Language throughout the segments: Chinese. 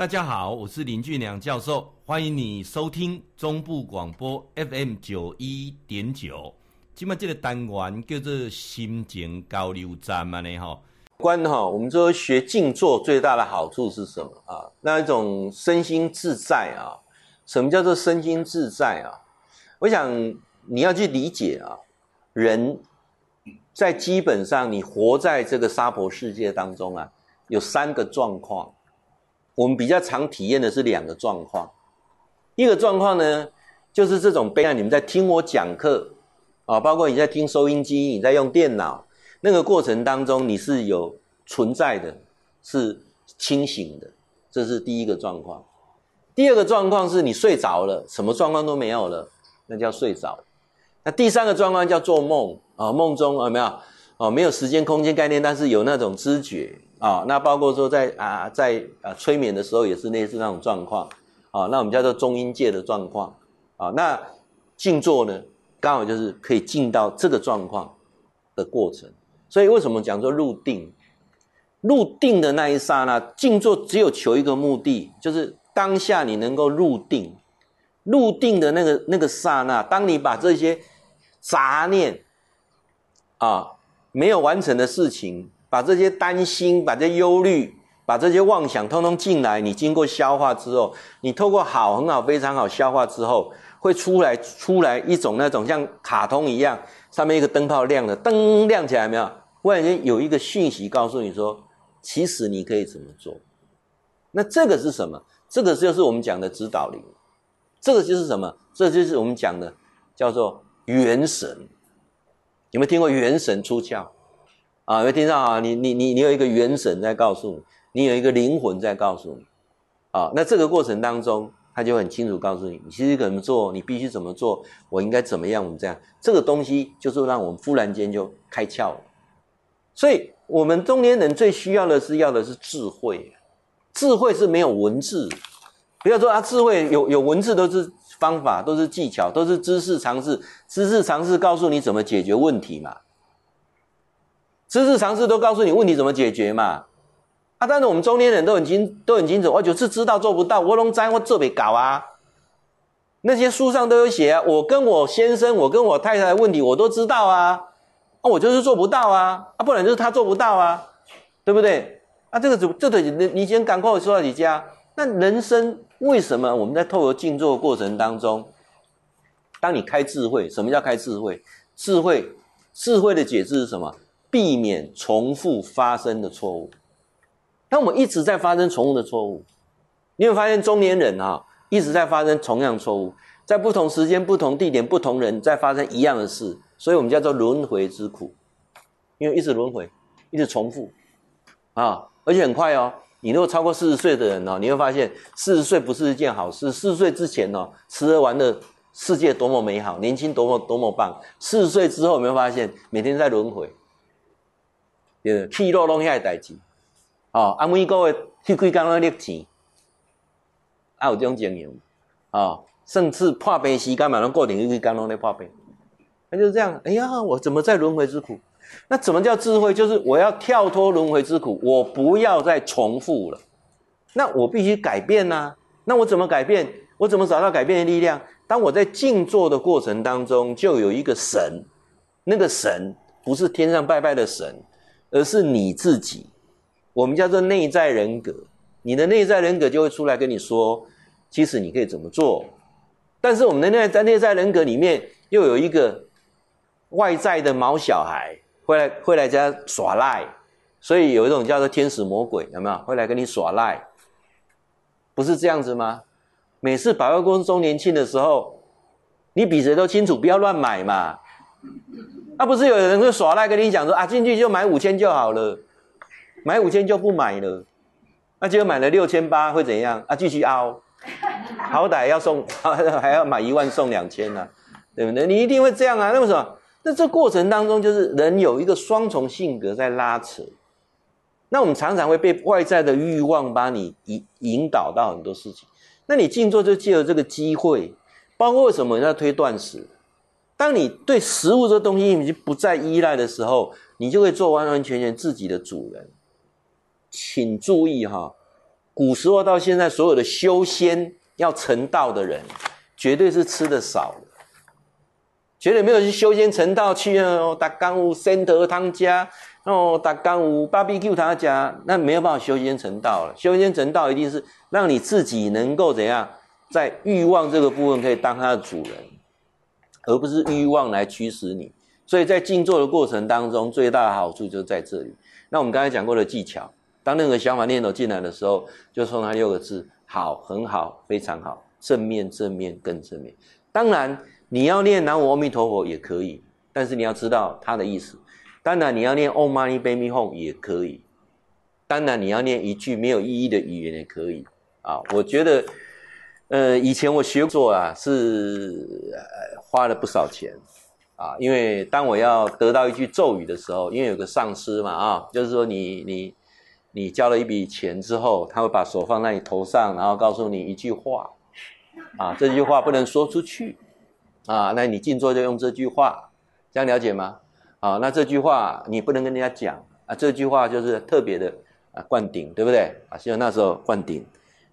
大家好，我是林俊良教授，欢迎你收听中部广播 FM 九一点九。今麦这个单元叫做心情交流站嘛呢哈。关哈，我们说学静坐最大的好处是什么啊？那一种身心自在啊。什么叫做身心自在啊？我想你要去理解啊，人在基本上你活在这个娑婆世界当中啊，有三个状况。我们比较常体验的是两个状况，一个状况呢，就是这种悲哀。你们在听我讲课啊，包括你在听收音机，你在用电脑，那个过程当中你是有存在的，是清醒的，这是第一个状况。第二个状况是你睡着了，什么状况都没有了，那叫睡着。那第三个状况叫做梦啊，梦中有没有？哦，没有时间空间概念，但是有那种知觉。啊、那包括说在啊，在啊催眠的时候也是类似那种状况，啊、那我们叫做中阴界的状况，啊、那静坐呢，刚好就是可以进到这个状况的过程。所以为什么讲说入定？入定的那一刹那，静坐只有求一个目的，就是当下你能够入定。入定的那个那个刹那，当你把这些杂念啊没有完成的事情。把这些担心、把这些忧虑、把这些妄想通通进来，你经过消化之后，你透过好、很好、非常好消化之后，会出来出来一种那种像卡通一样，上面一个灯泡亮了，灯亮起来没有？忽然间有一个讯息告诉你说，其实你可以怎么做？那这个是什么？这个就是我们讲的指导灵，这个就是什么？这就是我们讲的叫做元神。有没有听过元神出窍？啊，有听到啊？你你你你有一个元神在告诉你，你有一个灵魂在告诉你，啊，那这个过程当中，他就很清楚告诉你，你其实怎么做，你必须怎么做，我应该怎么样，我们这样，这个东西就是让我们忽然间就开窍了。所以，我们中年人最需要的是要的是智慧，智慧是没有文字，不要说啊，智慧有有文字都是方法，都是技巧，都是知识常识，知识常识告诉你怎么解决问题嘛。知识常识都告诉你问题怎么解决嘛？啊，但是我们中年人都很清都很清楚，我就是知道做不到，我拢知我做不搞啊。那些书上都有写啊，我跟我先生，我跟我太太的问题我都知道啊，啊，我就是做不到啊，啊，不然就是他做不到啊，对不对？啊，这个怎这个你你先赶快说到你家。那人生为什么我们在透过静坐的过程当中，当你开智慧，什么叫开智慧？智慧智慧的解释是什么？避免重复发生的错误。当我们一直在发生重复的错误，你会发现中年人啊一直在发生同样错误，在不同时间、不同地点、不同人在发生一样的事，所以我们叫做轮回之苦，因为一直轮回，一直重复啊，而且很快哦。你如果超过四十岁的人哦，你会发现四十岁不是一件好事。四十岁之前哦，吃喝玩乐，世界多么美好，年轻多么多么棒。四十岁之后，有没有发现每天在轮回？对，去路拢遐个代志，哦，啊，每个月去几工拢赚钱，啊，有这种经验，哦，甚至破病时间嘛，拢固定去几工拢咧破病，那就是这样。哎呀，我怎么在轮回之苦？那怎么叫智慧？就是我要跳脱轮回之苦，我不要再重复了。那我必须改变呐、啊。那我怎么改变？我怎么找到改变的力量？当我在静坐的过程当中，就有一个神，那个神不是天上拜拜的神。而是你自己，我们叫做内在人格。你的内在人格就会出来跟你说，其实你可以怎么做。但是我们的内在内在人格里面又有一个外在的毛小孩，会来会来家耍赖，所以有一种叫做天使魔鬼，有没有？会来跟你耍赖，不是这样子吗？每次百货公司周年庆的时候，你比谁都清楚，不要乱买嘛。那、不是有人会耍赖跟你讲说啊，进去就买五千就好了，买五千就不买了，那结果买了六千八会怎样啊？继续凹，好歹要送，还要买一万送两千呢，对不对？你一定会这样啊？那为什么？那这过程当中就是人有一个双重性格在拉扯，那我们常常会被外在的欲望把你引引导到很多事情，那你静坐就借由这个机会，包括为什么要推断食？当你对食物这东西已经不再依赖的时候，你就会做完完全全自己的主人。请注意哈，古时候到现在，所有的修仙要成道的人，绝对是吃的少的，绝对没有去修仙成道去哦，打钢屋、仙德汤家哦，打钢屋、芭比 Q 他家，那没有办法修仙成道了。修仙成道一定是让你自己能够怎样，在欲望这个部分可以当他的主人，而不是欲望来驱使你。所以在静坐的过程当中，最大的好处就在这里。那我们刚才讲过的技巧。当任何想法念头进来的时候，就送他六个字：好，很好，非常好，正面，正面，更正面。当然，你要念南无阿弥陀佛也可以，但是你要知道它的意思。当然，你要念 Om Mani Padme Hum 也可以。当然，你要念一句没有意义的语言也可以。啊，我觉得，呃，以前我学做啊，是呃花了不少钱啊，因为当我要得到一句咒语的时候，因为有个上师嘛，啊，就是说你你。你交了一笔钱之后，他会把手放在你头上，然后告诉你一句话，啊，这句话不能说出去，啊，那你静坐就用这句话，这样了解吗？啊，那这句话你不能跟人家讲，啊，这句话就是特别的啊灌顶，对不对？啊，希望那时候灌顶，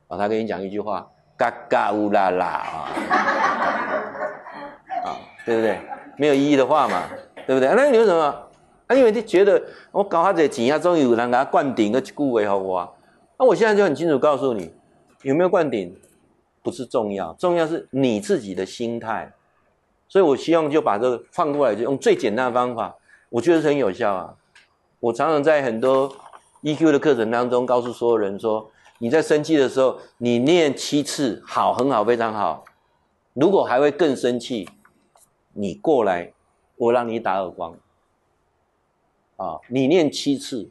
啊，他跟你讲一句话，嘎嘎乌拉拉啊，啊，对不对？没有意义的话嘛，对不对？那你为什么？啊，因为你觉得我搞他这钱啊，终于有人给他灌顶个句话给我，那我现在就很清楚告诉你，有没有灌顶不是重要，重要是你自己的心态。所以我希望就把这个放过来，就用最简单的方法，我觉得是很有效啊。我常常在很多 EQ 的课程当中告诉所有人说，你在生气的时候，你念七次，好，很好，非常好。如果还会更生气，你过来，我让你打耳光。啊，你念七次，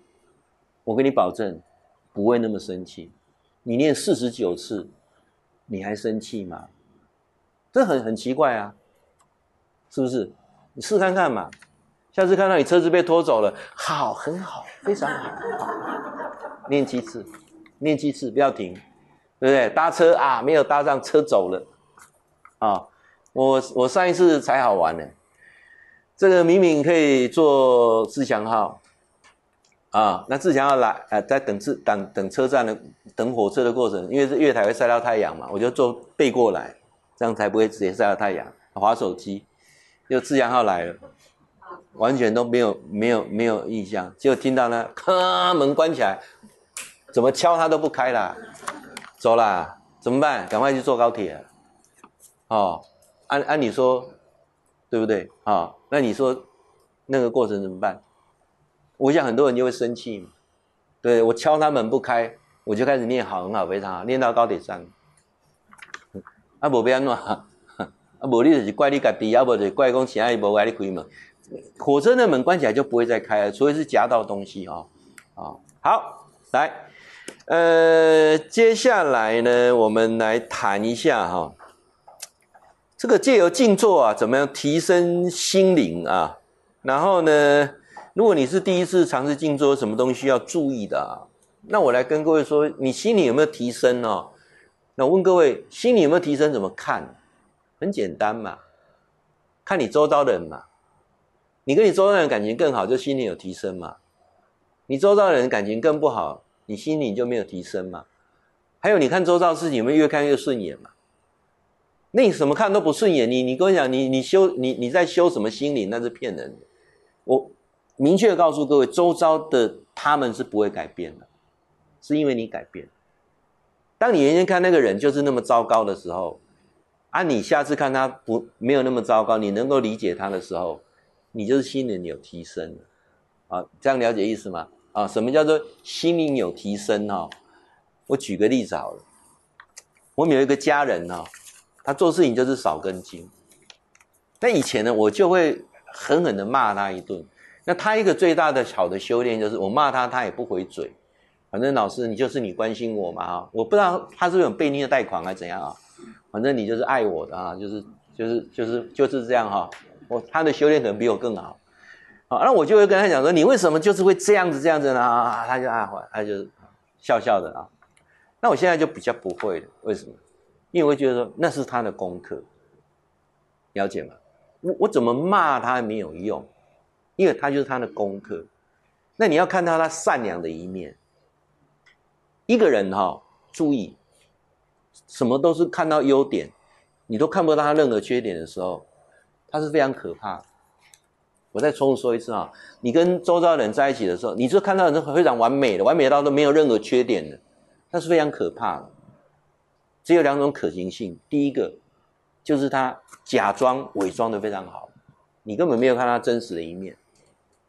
我跟你保证不会那么生气。你念四十九次，你还生气吗？这很很奇怪啊，是不是？你试看看嘛。下次看到你车子被拖走了，好，很好，非常好。好，念七次，念七次，不要停，对不对？搭车啊，没有搭上，车走了。啊，我我上一次才好玩呢。这个明明可以坐自强号，啊，那自强号来，呃，在等车等等车站的等火车的过程，因为是月台会晒到太阳嘛，我就坐背过来，这样才不会直接晒到太阳。划手机，就自强号来了，完全都没有没有没有印象，就听到那咔门关起来，怎么敲它都不开啦，走啦，怎么办？赶快去坐高铁，哦，按按理说。对不对啊、哦？那你说那个过程怎么办？我想很多人就会生气嘛。对，我敲他门不开，我就开始念好，很好，非常好，念到高铁上。啊，无要安怎？啊，无你就是怪你家己，啊，无就是怪讲其他人无爱你开门。火车的门关起来就不会再开了，除非是夹到东西啊。啊、哦，好，来，呃，接下来呢，我们来谈一下哈。哦这个借由静坐啊，怎么样提升心灵啊？然后呢，如果你是第一次尝试静坐，什么东西要注意的啊？那我来跟各位说，你心里有没有提升哦？那我问各位，心里有没有提升？怎么看？很简单嘛，看你周遭的人嘛。你跟你周遭的人感情更好，就心里有提升嘛。你周遭的人感情更不好，你心里就没有提升嘛。还有，你看周遭事情有没有越看越顺眼嘛？那你什么看都不顺眼，你你跟我讲，你你修你你在修什么心灵？那是骗人的。我明确告诉各位，周遭的他们是不会改变的，是因为你改变。当你原先看那个人就是那么糟糕的时候，啊，你下次看他不没有那么糟糕，你能够理解他的时候，你就是心灵有提升了。啊，这样了解意思吗？啊，什么叫做心灵有提升？哈，我举个例子好了，我们有一个家人呢。他做事情就是少根筋，那以前呢，我就会狠狠的骂他一顿。那他一个最大的好的修炼就是，我骂他，他也不回嘴。反正老师，你就是你关心我嘛啊，我不知道他是不是有被虐待狂还是怎样啊。反正你就是爱我的啊，就是就是就是就是这样哈。我他的修炼可能比我更好。好，那我就会跟他讲说，你为什么就是会这样子这样子呢？啊，他就啊，他就笑笑的啊。那我现在就比较不会了，为什么？因为我觉得说那是他的功课，了解吗？我我怎么骂他没有用，因为他就是他的功课。那你要看到他善良的一面。一个人哈，注意，什么都是看到优点，你都看不到他任何缺点的时候，他是非常可怕的。我再重复说一次啊，你跟周遭的人在一起的时候，你就看到人是非常完美的，完美到都没有任何缺点的，那是非常可怕的。只有两种可行性，第一个就是他假装伪装的非常好，你根本没有看他真实的一面，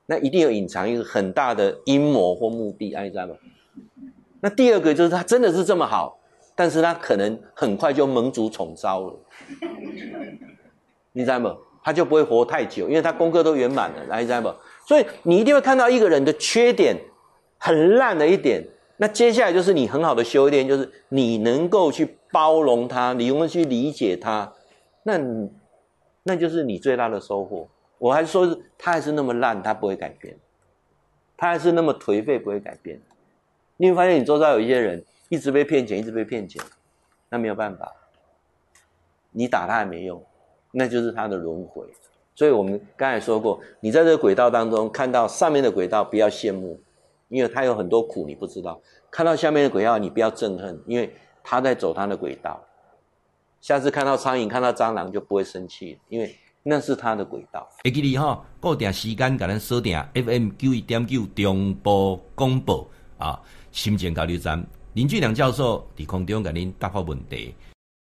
那一定有隐藏一个很大的阴谋或目的，你知道吗？那第二个就是他真的是这么好，但是他可能很快就蒙主宠召了，你知道吗？他就不会活太久，因为他功课都圆满了，你知道吗？所以你一定会看到一个人的缺点，很烂的一点。那接下来就是你很好的修炼，就是你能够去包容他，你能够去理解他，那那就是你最大的收获。我还是说他还是那么烂，他不会改变，他还是那么颓废，不会改变。你会发现你周遭有一些人一直被骗钱，一直被骗钱，那没有办法，你打他也没用，那就是他的轮回。所以我们刚才说过，你在这个轨道当中看到上面的轨道，不要羡慕。因为他有很多苦，你不知道。看到下面的轨道，你不要憎恨，因为他在走他的轨道。下次看到苍蝇、看到蟑螂就不会生气，因为那是他的轨道。会记你哈，固定时间给咱锁定 FM 九一点九中部广播啊，心情交流站林俊良教授在空中给您答复问题。